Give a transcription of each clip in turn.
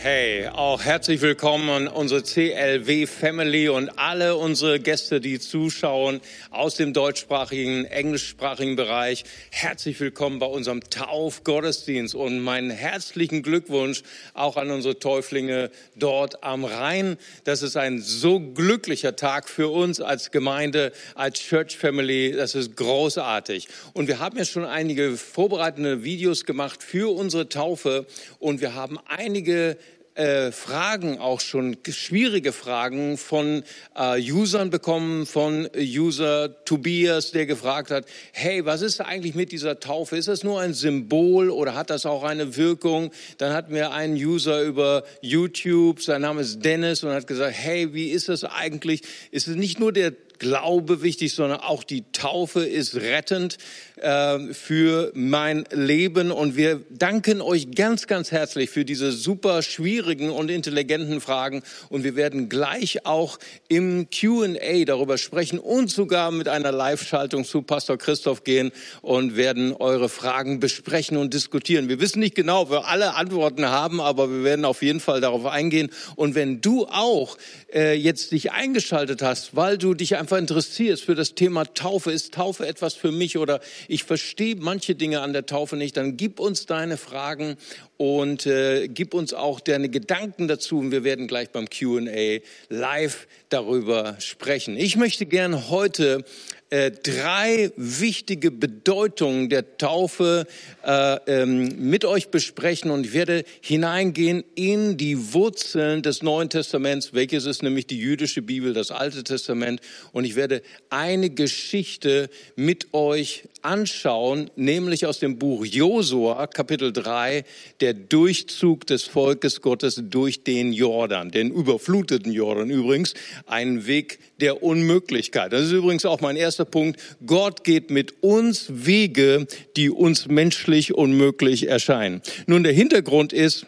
Hey, auch herzlich willkommen an unsere CLW Family und alle unsere Gäste, die zuschauen aus dem deutschsprachigen, englischsprachigen Bereich. Herzlich willkommen bei unserem Taufgottesdienst und meinen herzlichen Glückwunsch auch an unsere Täuflinge dort am Rhein. Das ist ein so glücklicher Tag für uns als Gemeinde, als Church Family. Das ist großartig. Und wir haben ja schon einige vorbereitende Videos gemacht für unsere Taufe und wir haben einige äh, Fragen auch schon, schwierige Fragen von äh, Usern bekommen, von User Tobias, der gefragt hat, hey, was ist eigentlich mit dieser Taufe? Ist das nur ein Symbol oder hat das auch eine Wirkung? Dann hatten wir einen User über YouTube, sein Name ist Dennis und hat gesagt, hey, wie ist das eigentlich? Ist es nicht nur der Glaube wichtig, sondern auch die Taufe ist rettend äh, für mein Leben. Und wir danken euch ganz, ganz herzlich für diese super schwierigen und intelligenten Fragen. Und wir werden gleich auch im Q&A darüber sprechen und sogar mit einer Live-Schaltung zu Pastor Christoph gehen und werden eure Fragen besprechen und diskutieren. Wir wissen nicht genau, ob wir alle Antworten haben, aber wir werden auf jeden Fall darauf eingehen. Und wenn du auch äh, jetzt dich eingeschaltet hast, weil du dich einfach einfach interessierst für das Thema Taufe, ist Taufe etwas für mich oder ich verstehe manche Dinge an der Taufe nicht, dann gib uns deine Fragen und äh, gib uns auch deine Gedanken dazu und wir werden gleich beim Q&A live darüber sprechen. Ich möchte gern heute äh, drei wichtige Bedeutungen der Taufe äh, ähm, mit euch besprechen und ich werde hineingehen in die Wurzeln des Neuen Testaments, welches ist nämlich die jüdische Bibel, das Alte Testament. Und ich werde eine Geschichte mit euch anschauen, nämlich aus dem Buch Josua, Kapitel 3, der Durchzug des Volkes Gottes durch den Jordan, den überfluteten Jordan übrigens, ein Weg der Unmöglichkeit. Das ist übrigens auch mein erster Punkt. Gott geht mit uns Wege, die uns menschlich unmöglich erscheinen. Nun, der Hintergrund ist,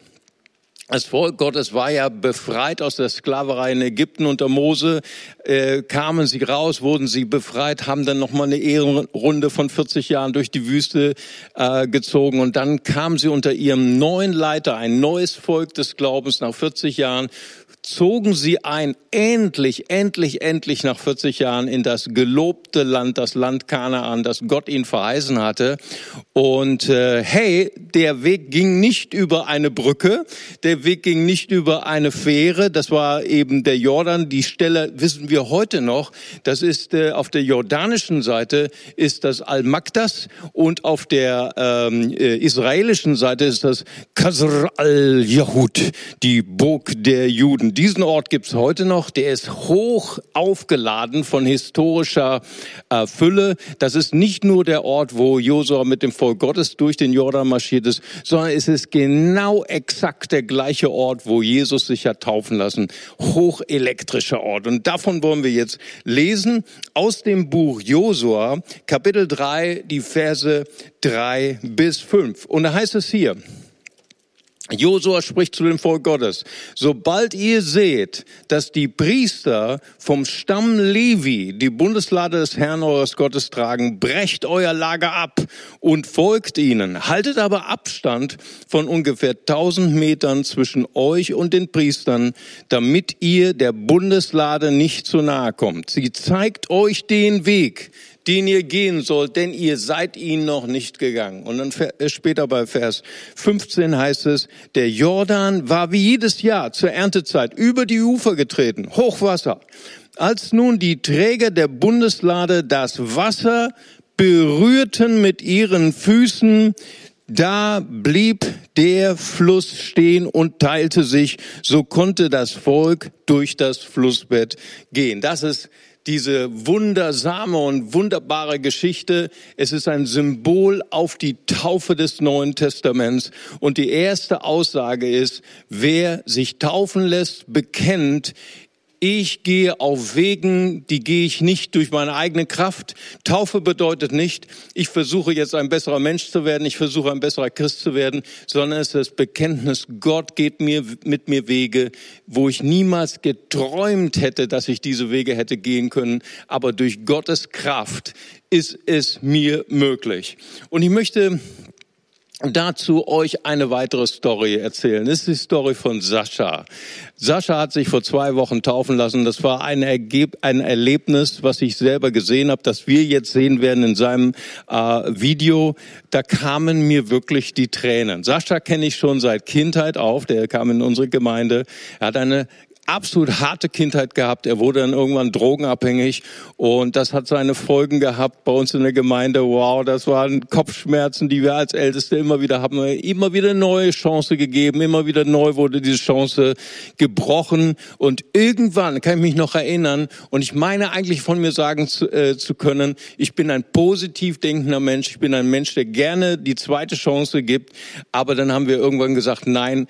das Volk Gottes war ja befreit aus der Sklaverei in Ägypten unter Mose. Äh, kamen sie raus, wurden sie befreit, haben dann noch mal eine Ehrenrunde von 40 Jahren durch die Wüste äh, gezogen und dann kamen sie unter ihrem neuen Leiter, ein neues Volk des Glaubens nach 40 Jahren zogen sie ein, endlich, endlich, endlich nach 40 Jahren in das gelobte Land, das Land Kanaan, das Gott ihnen verheißen hatte. Und äh, hey, der Weg ging nicht über eine Brücke, der Weg ging nicht über eine Fähre, das war eben der Jordan. Die Stelle wissen wir heute noch, das ist äh, auf der jordanischen Seite ist das Al-Makdas und auf der ähm, äh, israelischen Seite ist das Qasr al-Yahud, die Burg der Juden diesen Ort gibt es heute noch. Der ist hoch aufgeladen von historischer äh, Fülle. Das ist nicht nur der Ort, wo Josua mit dem Volk Gottes durch den Jordan marschiert ist, sondern es ist genau exakt der gleiche Ort, wo Jesus sich hat taufen lassen. Hochelektrischer Ort. Und davon wollen wir jetzt lesen aus dem Buch Josua, Kapitel 3, die Verse 3 bis 5. Und da heißt es hier, Josua spricht zu dem Volk Gottes. Sobald ihr seht, dass die Priester vom Stamm Levi die Bundeslade des Herrn eures Gottes tragen, brecht euer Lager ab und folgt ihnen. Haltet aber Abstand von ungefähr 1000 Metern zwischen euch und den Priestern, damit ihr der Bundeslade nicht zu nahe kommt. Sie zeigt euch den Weg, den ihr gehen sollt, denn ihr seid ihn noch nicht gegangen. Und dann äh, später bei Vers 15 heißt es, der Jordan war wie jedes Jahr zur Erntezeit über die Ufer getreten, Hochwasser. Als nun die Träger der Bundeslade das Wasser berührten mit ihren Füßen, da blieb der Fluss stehen und teilte sich, so konnte das Volk durch das Flussbett gehen. Das ist diese wundersame und wunderbare Geschichte. Es ist ein Symbol auf die Taufe des Neuen Testaments. Und die erste Aussage ist, wer sich taufen lässt, bekennt, ich gehe auf Wegen, die gehe ich nicht durch meine eigene Kraft. Taufe bedeutet nicht, ich versuche jetzt ein besserer Mensch zu werden, ich versuche ein besserer Christ zu werden, sondern es ist das Bekenntnis, Gott geht mir, mit mir Wege, wo ich niemals geträumt hätte, dass ich diese Wege hätte gehen können. Aber durch Gottes Kraft ist es mir möglich. Und ich möchte dazu euch eine weitere Story erzählen. Das ist die Story von Sascha. Sascha hat sich vor zwei Wochen taufen lassen. Das war ein, Ergeb ein Erlebnis, was ich selber gesehen habe, das wir jetzt sehen werden in seinem äh, Video. Da kamen mir wirklich die Tränen. Sascha kenne ich schon seit Kindheit auf. Der kam in unsere Gemeinde. Er hat eine absolut harte Kindheit gehabt. Er wurde dann irgendwann drogenabhängig und das hat seine Folgen gehabt bei uns in der Gemeinde. Wow, das waren Kopfschmerzen, die wir als Älteste immer wieder haben. Immer wieder neue Chance gegeben, immer wieder neu wurde diese Chance gebrochen und irgendwann kann ich mich noch erinnern und ich meine eigentlich von mir sagen zu, äh, zu können, ich bin ein positiv denkender Mensch, ich bin ein Mensch, der gerne die zweite Chance gibt, aber dann haben wir irgendwann gesagt, nein,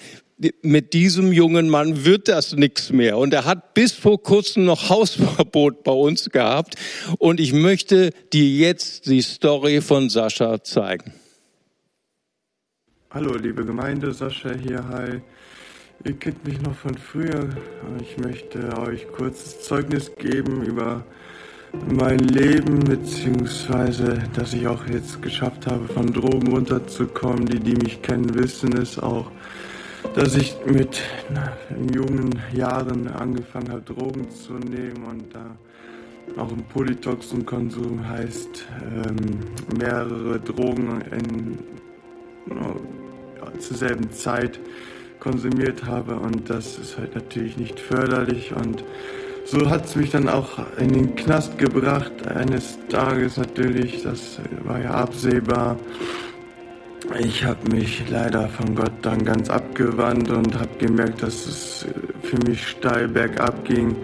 mit diesem jungen Mann wird das nichts mehr. Und er hat bis vor kurzem noch Hausverbot bei uns gehabt. Und ich möchte dir jetzt die Story von Sascha zeigen. Hallo, liebe Gemeinde, Sascha hier, hi. Ihr kennt mich noch von früher. Ich möchte euch kurzes Zeugnis geben über mein Leben, beziehungsweise, dass ich auch jetzt geschafft habe, von Drogen runterzukommen. Die, die mich kennen, wissen es auch dass ich mit na, in jungen Jahren angefangen habe, Drogen zu nehmen und da auch ein Polytoxenkonsum heißt ähm, mehrere Drogen in, ja, zur selben Zeit konsumiert habe und das ist halt natürlich nicht förderlich und so hat es mich dann auch in den Knast gebracht, eines Tages natürlich, das war ja absehbar. Ich habe mich leider von Gott dann ganz abgewandt und habe gemerkt, dass es für mich steil bergab ging.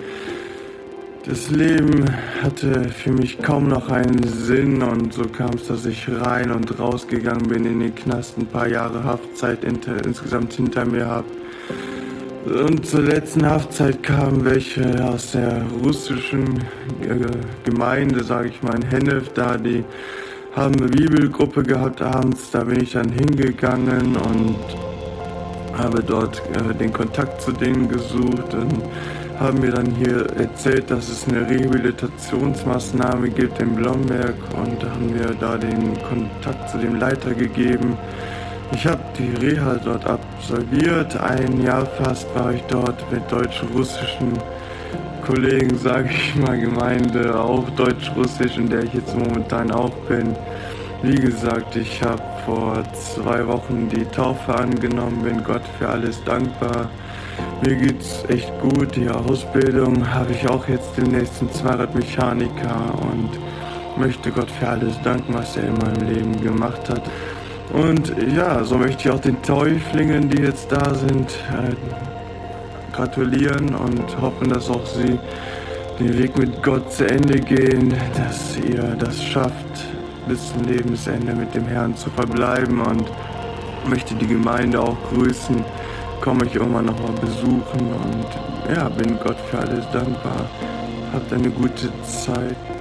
Das Leben hatte für mich kaum noch einen Sinn und so kam es, dass ich rein und rausgegangen bin in den Knast, ein paar Jahre Haftzeit insgesamt hinter mir habe. Und zur letzten Haftzeit kamen welche aus der russischen Gemeinde, sage ich mal, in Hennef, da die haben eine Bibelgruppe gehabt abends, da bin ich dann hingegangen und habe dort äh, den Kontakt zu denen gesucht und haben mir dann hier erzählt, dass es eine Rehabilitationsmaßnahme gibt in Blomberg und haben mir da den Kontakt zu dem Leiter gegeben. Ich habe die Reha dort absolviert, ein Jahr fast war ich dort mit deutsch-russischen Kollegen, sage ich mal, Gemeinde, auch Deutsch-Russisch, in der ich jetzt momentan auch bin. Wie gesagt, ich habe vor zwei Wochen die Taufe angenommen, bin Gott für alles dankbar. Mir geht's echt gut. Die Ausbildung habe ich auch jetzt den nächsten Zweiradmechaniker und möchte Gott für alles danken, was er in meinem Leben gemacht hat. Und ja, so möchte ich auch den Täuflingen, die jetzt da sind, äh, gratulieren und hoffen, dass auch Sie den Weg mit Gott zu Ende gehen, dass ihr das schafft, bis zum Lebensende mit dem Herrn zu verbleiben und möchte die Gemeinde auch grüßen, komme ich irgendwann nochmal besuchen und ja, bin Gott für alles dankbar. Habt eine gute Zeit.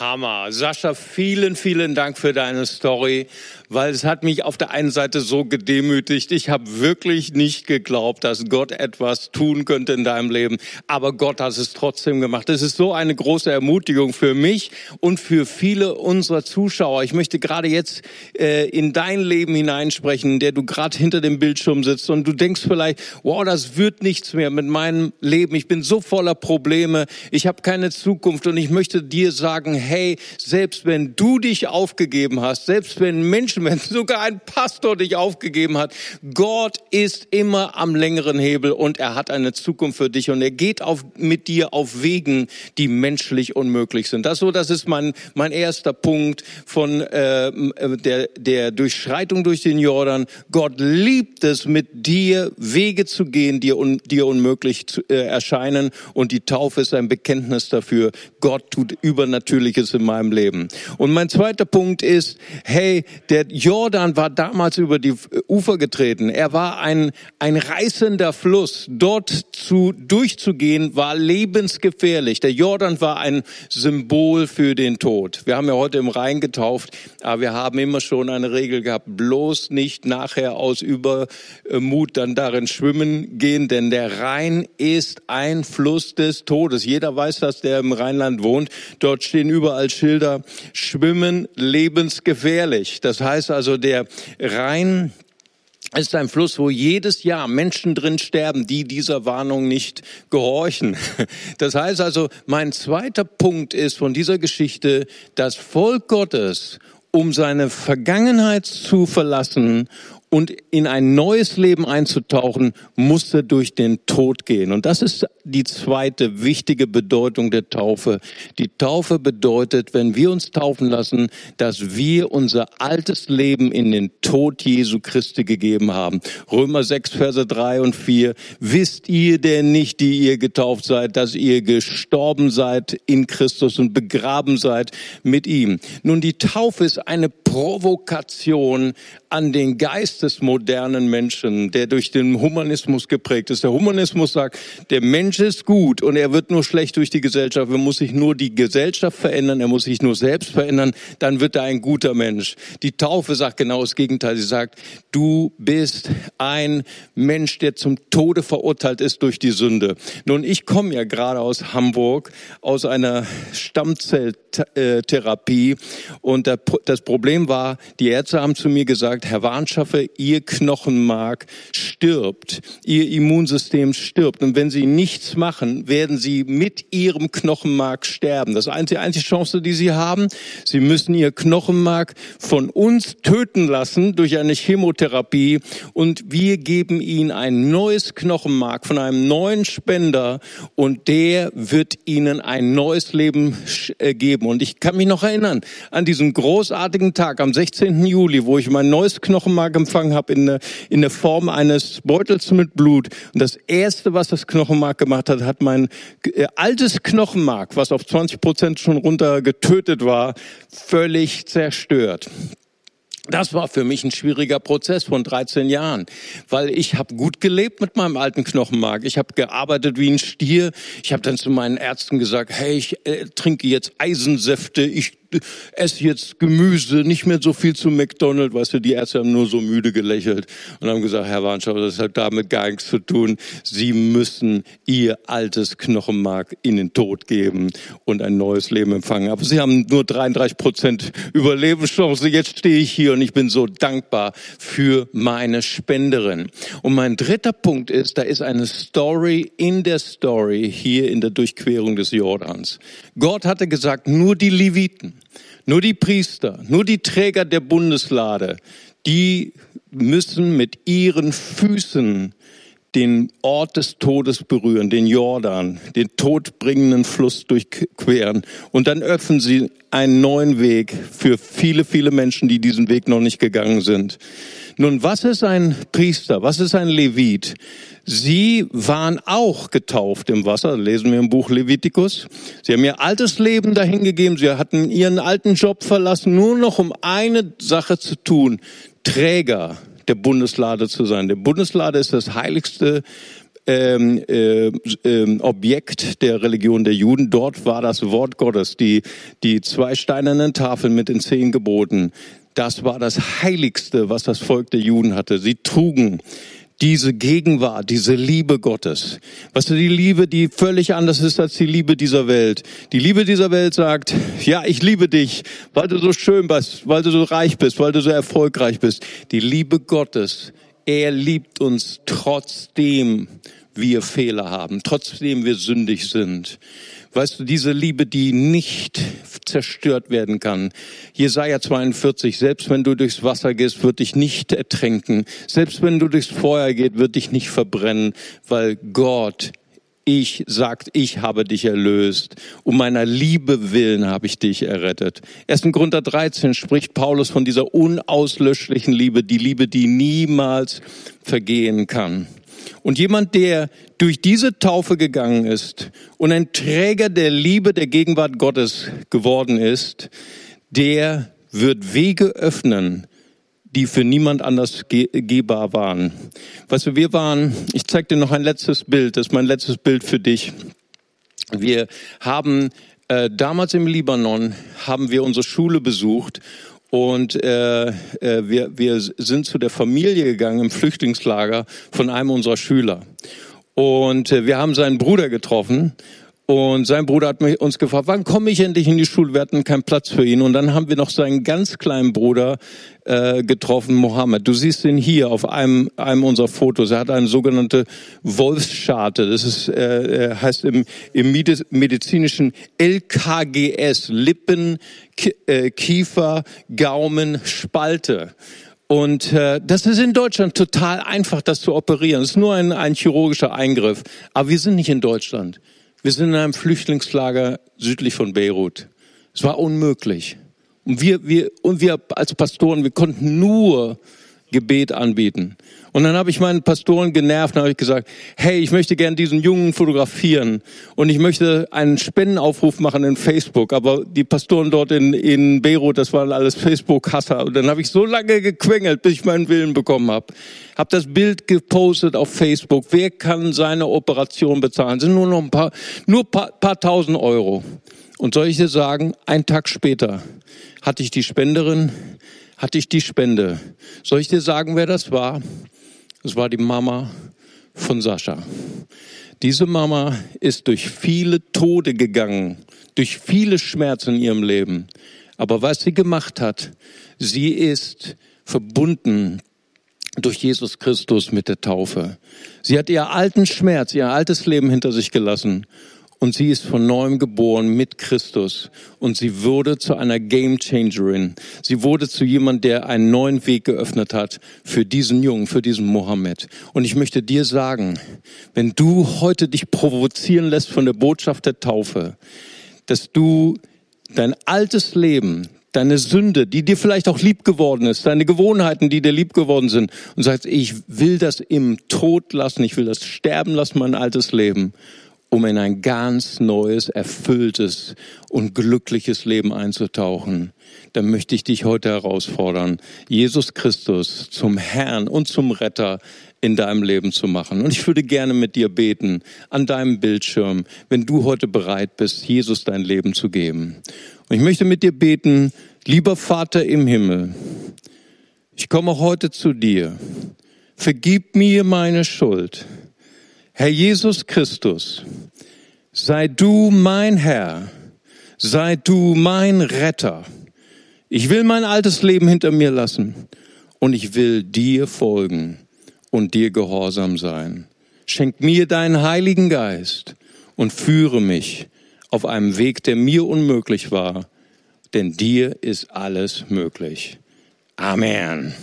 Hammer. Sascha, vielen, vielen Dank für deine Story weil es hat mich auf der einen Seite so gedemütigt. Ich habe wirklich nicht geglaubt, dass Gott etwas tun könnte in deinem Leben, aber Gott hat es trotzdem gemacht. Es ist so eine große Ermutigung für mich und für viele unserer Zuschauer. Ich möchte gerade jetzt äh, in dein Leben hineinsprechen, der du gerade hinter dem Bildschirm sitzt und du denkst vielleicht, wow, das wird nichts mehr mit meinem Leben. Ich bin so voller Probleme, ich habe keine Zukunft und ich möchte dir sagen, hey, selbst wenn du dich aufgegeben hast, selbst wenn Menschen wenn sogar ein Pastor dich aufgegeben hat. Gott ist immer am längeren Hebel und er hat eine Zukunft für dich und er geht auf, mit dir auf Wegen, die menschlich unmöglich sind. Das so, das ist mein mein erster Punkt von äh, der der Durchschreitung durch den Jordan. Gott liebt es, mit dir Wege zu gehen, die un, dir unmöglich zu, äh, erscheinen und die Taufe ist ein Bekenntnis dafür. Gott tut Übernatürliches in meinem Leben. Und mein zweiter Punkt ist, hey, der Jordan war damals über die Ufer getreten. Er war ein, ein reißender Fluss. Dort zu, durchzugehen war lebensgefährlich. Der Jordan war ein Symbol für den Tod. Wir haben ja heute im Rhein getauft, aber wir haben immer schon eine Regel gehabt, bloß nicht nachher aus Übermut dann darin schwimmen gehen, denn der Rhein ist ein Fluss des Todes. Jeder weiß das, der im Rheinland wohnt. Dort stehen über überall Schilder, schwimmen lebensgefährlich. Das heißt also, der Rhein ist ein Fluss, wo jedes Jahr Menschen drin sterben, die dieser Warnung nicht gehorchen. Das heißt also, mein zweiter Punkt ist von dieser Geschichte, das Volk Gottes, um seine Vergangenheit zu verlassen und in ein neues Leben einzutauchen, musste durch den Tod gehen. Und das ist die zweite wichtige Bedeutung der Taufe. Die Taufe bedeutet, wenn wir uns taufen lassen, dass wir unser altes Leben in den Tod Jesu Christi gegeben haben. Römer 6, Verse 3 und 4. Wisst ihr denn nicht, die ihr getauft seid, dass ihr gestorben seid in Christus und begraben seid mit ihm? Nun, die Taufe ist eine Provokation an den Geist des modernen Menschen, der durch den Humanismus geprägt ist. Der Humanismus sagt, der Mensch ist gut und er wird nur schlecht durch die Gesellschaft. Er muss sich nur die Gesellschaft verändern, er muss sich nur selbst verändern, dann wird er ein guter Mensch. Die Taufe sagt genau das Gegenteil. Sie sagt, du bist ein Mensch, der zum Tode verurteilt ist durch die Sünde. Nun, ich komme ja gerade aus Hamburg, aus einer Stammzelltherapie und das Problem war, die Ärzte haben zu mir gesagt, Herr Warnschaffe, ihr Knochenmark stirbt, ihr Immunsystem stirbt. Und wenn sie nichts machen, werden sie mit ihrem Knochenmark sterben. Das ist die einzige Chance, die sie haben. Sie müssen ihr Knochenmark von uns töten lassen durch eine Chemotherapie und wir geben ihnen ein neues Knochenmark von einem neuen Spender und der wird ihnen ein neues Leben äh, geben. Und ich kann mich noch erinnern an diesen großartigen Tag am 16. Juli, wo ich mein neues Knochenmark empfangen habe in in der Form eines Beutels mit Blut. Und das erste, was das Knochenmark gemacht hat, hat mein äh, altes Knochenmark, was auf 20 Prozent schon runter getötet war, völlig zerstört. Das war für mich ein schwieriger Prozess von 13 Jahren, weil ich habe gut gelebt mit meinem alten Knochenmark. Ich habe gearbeitet wie ein Stier. Ich habe dann zu meinen Ärzten gesagt, hey, ich äh, trinke jetzt Eisensäfte, ich esse jetzt Gemüse, nicht mehr so viel zu McDonald's. Weißt du, die Ärzte haben nur so müde gelächelt und haben gesagt, Herr Warnschauer, das hat damit gar nichts zu tun. Sie müssen Ihr altes Knochenmark in den Tod geben und ein neues Leben empfangen. Aber Sie haben nur 33 Prozent Überlebenschance. Jetzt stehe ich hier und ich bin so dankbar für meine Spenderin. Und mein dritter Punkt ist, da ist eine Story in der Story hier in der Durchquerung des Jordans. Gott hatte gesagt, nur die Leviten, nur die Priester, nur die Träger der Bundeslade, die müssen mit ihren Füßen den Ort des Todes berühren, den Jordan, den todbringenden Fluss durchqueren. Und dann öffnen sie einen neuen Weg für viele, viele Menschen, die diesen Weg noch nicht gegangen sind. Nun, was ist ein Priester? Was ist ein Levit? Sie waren auch getauft im Wasser, lesen wir im Buch Levitikus. Sie haben ihr altes Leben dahingegeben, sie hatten ihren alten Job verlassen, nur noch um eine Sache zu tun, Träger der Bundeslade zu sein. Der Bundeslade ist das heiligste ähm, äh, äh, Objekt der Religion der Juden. Dort war das Wort Gottes, die, die zwei steinernen Tafeln mit den zehn Geboten. Das war das Heiligste, was das Volk der Juden hatte. Sie trugen diese Gegenwart, diese Liebe Gottes. Was ist die Liebe, die völlig anders ist als die Liebe dieser Welt. Die Liebe dieser Welt sagt, ja, ich liebe dich, weil du so schön bist, weil du so reich bist, weil du so erfolgreich bist. Die Liebe Gottes, er liebt uns trotzdem wir Fehler haben, trotzdem wir sündig sind. Weißt du, diese Liebe, die nicht zerstört werden kann. Jesaja 42, selbst wenn du durchs Wasser gehst, wird dich nicht ertränken. Selbst wenn du durchs Feuer gehst, wird dich nicht verbrennen, weil Gott ich sagt, ich habe dich erlöst. Um meiner Liebe willen habe ich dich errettet. Erst in Grund 13 spricht Paulus von dieser unauslöschlichen Liebe, die Liebe, die niemals vergehen kann. Und jemand, der durch diese Taufe gegangen ist und ein Träger der Liebe der Gegenwart Gottes geworden ist, der wird Wege öffnen, die für niemand anders gehbar waren. Weißt du, wir waren, ich zeige dir noch ein letztes Bild, das ist mein letztes Bild für dich. Wir haben äh, damals im Libanon, haben wir unsere Schule besucht und äh, äh, wir, wir sind zu der Familie gegangen im Flüchtlingslager von einem unserer Schüler. Und äh, wir haben seinen Bruder getroffen Und sein Bruder hat mich, uns gefragt, wann komme ich endlich in die Schule? Wir hatten keinen Platz für ihn. Und dann haben wir noch seinen ganz kleinen Bruder äh, getroffen, Mohammed. Du siehst ihn hier auf einem, einem unserer Fotos. Er hat eine sogenannte Wolfscharte. Das ist, äh, heißt im, im medizinischen LKGS, Lippen, äh, Kiefer, Gaumen, Spalte. Und äh, das ist in Deutschland total einfach, das zu operieren. Es ist nur ein, ein chirurgischer Eingriff. Aber wir sind nicht in Deutschland. Wir sind in einem Flüchtlingslager südlich von Beirut. Es war unmöglich. Und wir, wir, und wir als Pastoren, wir konnten nur Gebet anbieten. Und dann habe ich meinen Pastoren genervt und habe ich gesagt, hey, ich möchte gern diesen Jungen fotografieren und ich möchte einen Spendenaufruf machen in Facebook. Aber die Pastoren dort in, in Beirut, das waren alles Facebook-Hasser. Und dann habe ich so lange gequengelt, bis ich meinen Willen bekommen habe. Habe das Bild gepostet auf Facebook. Wer kann seine Operation bezahlen? Das sind nur noch ein paar, nur paar, paar tausend Euro. Und dir sagen, einen Tag später hatte ich die Spenderin, hatte ich die Spende. Soll ich dir sagen, wer das war? Es war die Mama von Sascha. Diese Mama ist durch viele Tode gegangen, durch viele Schmerzen in ihrem Leben. Aber was sie gemacht hat, sie ist verbunden durch Jesus Christus mit der Taufe. Sie hat ihr alten Schmerz, ihr altes Leben hinter sich gelassen und sie ist von neuem geboren mit Christus und sie wurde zu einer Game Changerin. Sie wurde zu jemand, der einen neuen Weg geöffnet hat für diesen Jungen, für diesen Mohammed. Und ich möchte dir sagen, wenn du heute dich provozieren lässt von der Botschaft der Taufe, dass du dein altes Leben, deine Sünde, die dir vielleicht auch lieb geworden ist, deine Gewohnheiten, die dir lieb geworden sind, und sagst, ich will das im Tod lassen, ich will das sterben lassen, mein altes Leben um in ein ganz neues, erfülltes und glückliches Leben einzutauchen, dann möchte ich dich heute herausfordern, Jesus Christus zum Herrn und zum Retter in deinem Leben zu machen. Und ich würde gerne mit dir beten an deinem Bildschirm, wenn du heute bereit bist, Jesus dein Leben zu geben. Und ich möchte mit dir beten, lieber Vater im Himmel, ich komme heute zu dir. Vergib mir meine Schuld. Herr Jesus Christus, sei du mein Herr, sei du mein Retter. Ich will mein altes Leben hinter mir lassen und ich will dir folgen und dir gehorsam sein. Schenk mir deinen Heiligen Geist und führe mich auf einem Weg, der mir unmöglich war, denn dir ist alles möglich. Amen.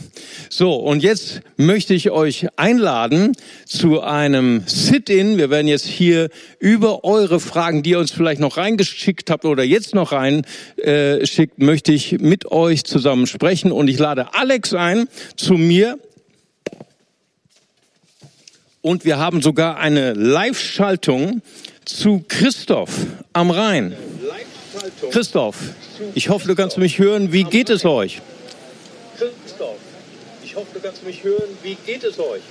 So, und jetzt möchte ich euch einladen zu einem Sit-in. Wir werden jetzt hier über eure Fragen, die ihr uns vielleicht noch reingeschickt habt oder jetzt noch reinschickt, äh, möchte ich mit euch zusammen sprechen. Und ich lade Alex ein zu mir. Und wir haben sogar eine Live-Schaltung zu Christoph am Rhein. Christoph, ich hoffe, du kannst mich hören. Wie geht es euch? Hoffe, du kannst mich hören. Wie geht es euch?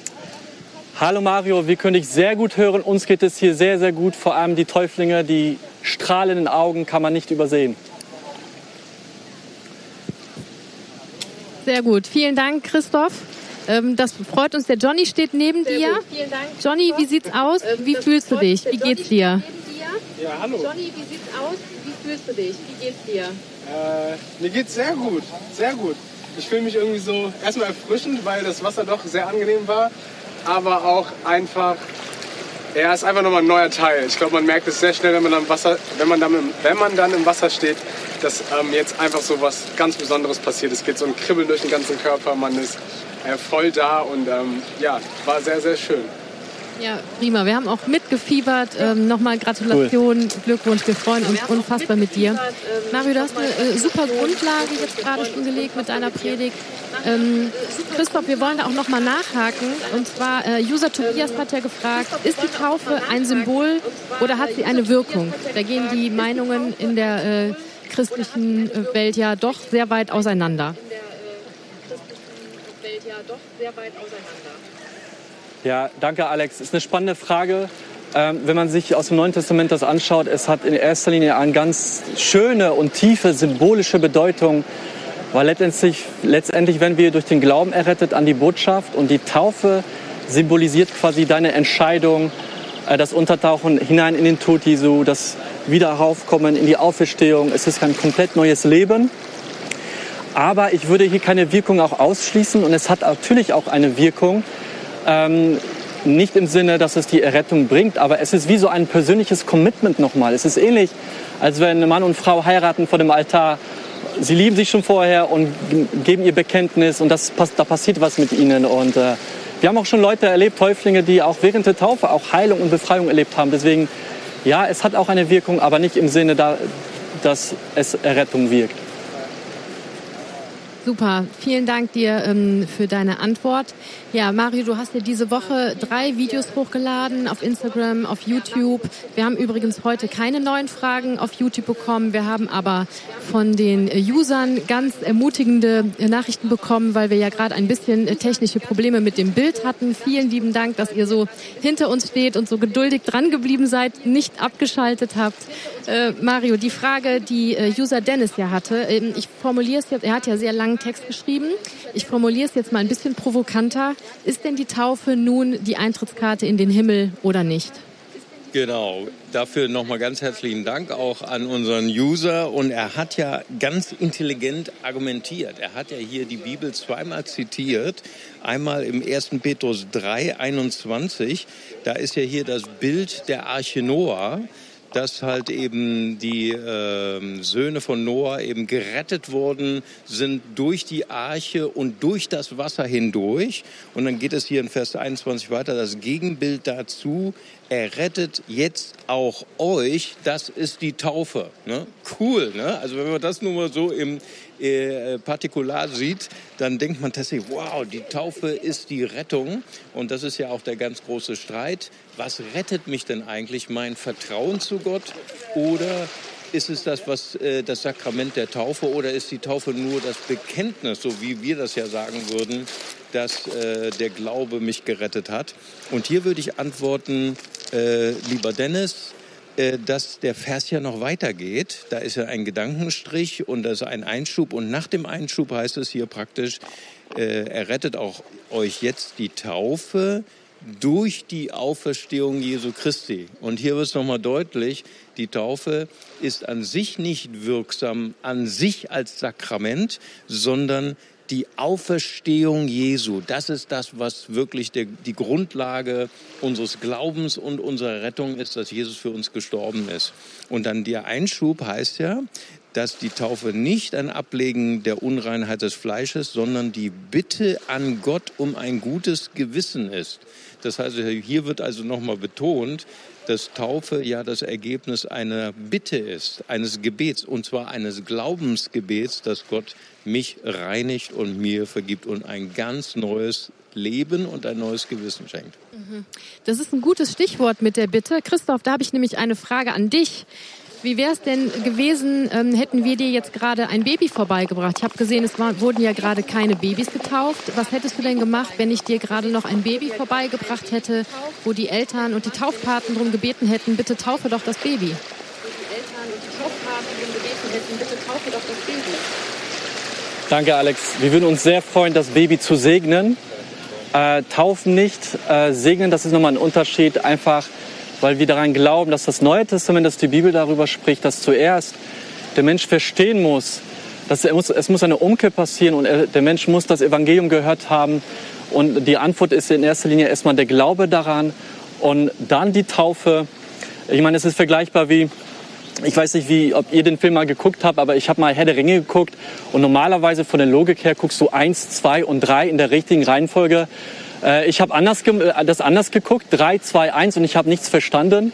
Hallo Mario, wir können dich sehr gut hören. Uns geht es hier sehr, sehr gut. Vor allem die Täuflinge, die strahlenden Augen kann man nicht übersehen. Sehr gut. Vielen Dank, Christoph. Ähm, das freut uns. Der Johnny steht neben Sehr dir. Vielen Dank. Johnny, wie sieht's aus? Ähm, wie fühlst du dich? Wie geht's dir? Ja, hallo. Johnny, wie sieht's aus? Wie fühlst du dich? Wie geht's dir? Äh, mir geht's sehr gut. Sehr gut. Ich fühle mich irgendwie so erstmal erfrischend, weil das Wasser doch sehr angenehm war, aber auch einfach, ja, ist einfach nochmal ein neuer Teil. Ich glaube, man merkt es sehr schnell, wenn man, am Wasser, wenn man, dann, wenn man dann im Wasser steht, dass ähm, jetzt einfach so was ganz Besonderes passiert. Es geht so ein Kribbeln durch den ganzen Körper, man ist äh, voll da und ähm, ja, war sehr, sehr schön. Ja, prima. Wir haben auch mitgefiebert. Ähm, Nochmal Gratulation, cool. Glückwunsch. Wir freuen uns unfassbar mit dir. Ähm, Mario, du hast eine äh, super Grundlage jetzt gerade schon gelegt mit deiner Predigt. Ähm, Christoph, wir wollen da auch nochmal nachhaken. Und zwar, äh, User Tobias hat ja gefragt, ist die Taufe ein Symbol oder hat sie eine Wirkung? Da gehen die Meinungen in der äh, christlichen äh, Welt ja doch sehr weit auseinander. In der äh, christlichen Welt ja doch sehr weit auseinander. Ja, danke Alex. Ist eine spannende Frage. Ähm, wenn man sich aus dem Neuen Testament das anschaut, es hat in erster Linie eine ganz schöne und tiefe symbolische Bedeutung, weil letztendlich, letztendlich werden wir durch den Glauben errettet an die Botschaft und die Taufe symbolisiert quasi deine Entscheidung, äh, das Untertauchen hinein in den Tod Jesu, das Wiederaufkommen in die Auferstehung. Es ist ein komplett neues Leben. Aber ich würde hier keine Wirkung auch ausschließen und es hat natürlich auch eine Wirkung. Ähm, nicht im Sinne, dass es die Errettung bringt, aber es ist wie so ein persönliches Commitment nochmal. Es ist ähnlich, als wenn Mann und Frau heiraten vor dem Altar. Sie lieben sich schon vorher und geben ihr Bekenntnis und das, da passiert was mit ihnen. Und äh, wir haben auch schon Leute erlebt, Täuflinge, die auch während der Taufe auch Heilung und Befreiung erlebt haben. Deswegen, ja, es hat auch eine Wirkung, aber nicht im Sinne, da, dass es Errettung wirkt. Super, vielen Dank dir ähm, für deine Antwort. Ja, Mario, du hast ja diese Woche drei Videos hochgeladen auf Instagram, auf YouTube. Wir haben übrigens heute keine neuen Fragen auf YouTube bekommen. Wir haben aber von den Usern ganz ermutigende Nachrichten bekommen, weil wir ja gerade ein bisschen technische Probleme mit dem Bild hatten. Vielen lieben Dank, dass ihr so hinter uns steht und so geduldig dran geblieben seid, nicht abgeschaltet habt. Äh, Mario, die Frage, die äh, User Dennis ja hatte, äh, ich formuliere es jetzt, er hat ja sehr langen Text geschrieben. Ich formuliere es jetzt mal ein bisschen provokanter. Ist denn die Taufe nun die Eintrittskarte in den Himmel oder nicht? Genau, dafür nochmal ganz herzlichen Dank auch an unseren User. Und er hat ja ganz intelligent argumentiert. Er hat ja hier die Bibel zweimal zitiert. Einmal im 1. Petrus 3, 21. Da ist ja hier das Bild der Arche Noah dass halt eben die äh, Söhne von Noah eben gerettet worden sind durch die Arche und durch das Wasser hindurch. Und dann geht es hier in Vers 21 weiter, das Gegenbild dazu, er rettet jetzt auch euch, das ist die Taufe. Ne? Cool, ne? Also wenn man das nur mal so im äh, Partikular sieht, dann denkt man tatsächlich, wow, die Taufe ist die Rettung. Und das ist ja auch der ganz große Streit. Was rettet mich denn eigentlich? Mein Vertrauen zu Gott oder ist es das, was äh, das Sakrament der Taufe oder ist die Taufe nur das Bekenntnis, so wie wir das ja sagen würden, dass äh, der Glaube mich gerettet hat? Und hier würde ich antworten, äh, lieber Dennis, dass der Vers ja noch weitergeht. Da ist ja ein Gedankenstrich und da ist ein Einschub und nach dem Einschub heißt es hier praktisch, äh, er rettet auch euch jetzt die Taufe durch die Auferstehung Jesu Christi. Und hier wird es nochmal deutlich, die Taufe ist an sich nicht wirksam, an sich als Sakrament, sondern die Auferstehung Jesu. Das ist das, was wirklich der, die Grundlage unseres Glaubens und unserer Rettung ist, dass Jesus für uns gestorben ist. Und dann der Einschub heißt ja, dass die Taufe nicht ein Ablegen der Unreinheit des Fleisches, sondern die Bitte an Gott um ein gutes Gewissen ist. Das heißt, hier wird also nochmal betont, dass Taufe ja das Ergebnis einer Bitte ist, eines Gebets, und zwar eines Glaubensgebets, dass Gott mich reinigt und mir vergibt und ein ganz neues Leben und ein neues Gewissen schenkt. Mhm. Das ist ein gutes Stichwort mit der Bitte. Christoph, da habe ich nämlich eine Frage an dich. Wie wäre es denn gewesen, ähm, hätten wir dir jetzt gerade ein Baby vorbeigebracht? Ich habe gesehen, es war, wurden ja gerade keine Babys getauft. Was hättest du denn gemacht, wenn ich dir gerade noch ein Baby vorbeigebracht hätte, wo die Eltern und die Taufpaten darum gebeten hätten, bitte taufe doch das Baby? Danke, Alex. Wir würden uns sehr freuen, das Baby zu segnen. Äh, taufen nicht, äh, segnen, das ist nochmal ein Unterschied. Einfach weil wir daran glauben, dass das Neue Testament, dass die Bibel darüber spricht, dass zuerst der Mensch verstehen muss, dass er muss, es muss eine Umkehr passieren und er, der Mensch muss das Evangelium gehört haben. Und die Antwort ist in erster Linie erstmal der Glaube daran und dann die Taufe. Ich meine, es ist vergleichbar wie, ich weiß nicht, wie, ob ihr den Film mal geguckt habt, aber ich habe mal Herr der Ringe geguckt und normalerweise von der Logik her guckst du eins, zwei und drei in der richtigen Reihenfolge. Äh, ich habe anders, äh, das anders geguckt, 3, 2, 1 und ich habe nichts verstanden.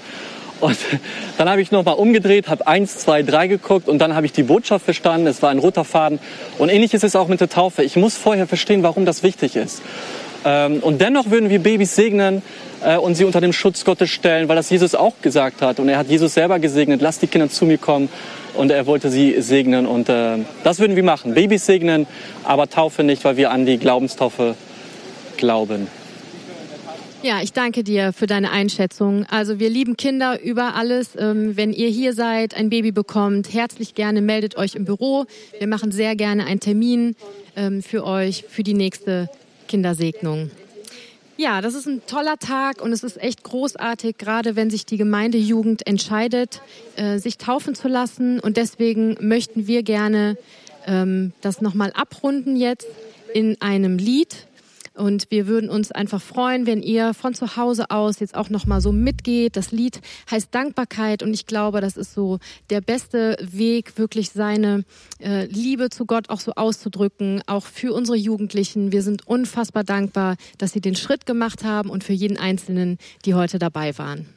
Und dann habe ich nochmal umgedreht, habe 1, 2, 3 geguckt und dann habe ich die Botschaft verstanden. Es war ein roter Faden. Und ähnlich ist es auch mit der Taufe. Ich muss vorher verstehen, warum das wichtig ist. Ähm, und dennoch würden wir Babys segnen äh, und sie unter dem Schutz Gottes stellen, weil das Jesus auch gesagt hat. Und er hat Jesus selber gesegnet, lasst die Kinder zu mir kommen. Und er wollte sie segnen. Und das würden wir machen. Babys segnen, aber Taufe nicht, weil wir an die Glaubenstaufe glauben. Ja, ich danke dir für deine Einschätzung. Also wir lieben Kinder über alles. Ähm, wenn ihr hier seid, ein Baby bekommt, herzlich gerne meldet euch im Büro. Wir machen sehr gerne einen Termin ähm, für euch für die nächste Kindersegnung. Ja, das ist ein toller Tag und es ist echt großartig, gerade wenn sich die Gemeindejugend entscheidet, äh, sich taufen zu lassen. Und deswegen möchten wir gerne ähm, das nochmal abrunden jetzt in einem Lied. Und wir würden uns einfach freuen, wenn ihr von zu Hause aus jetzt auch nochmal so mitgeht. Das Lied heißt Dankbarkeit und ich glaube, das ist so der beste Weg, wirklich seine äh, Liebe zu Gott auch so auszudrücken, auch für unsere Jugendlichen. Wir sind unfassbar dankbar, dass sie den Schritt gemacht haben und für jeden Einzelnen, die heute dabei waren.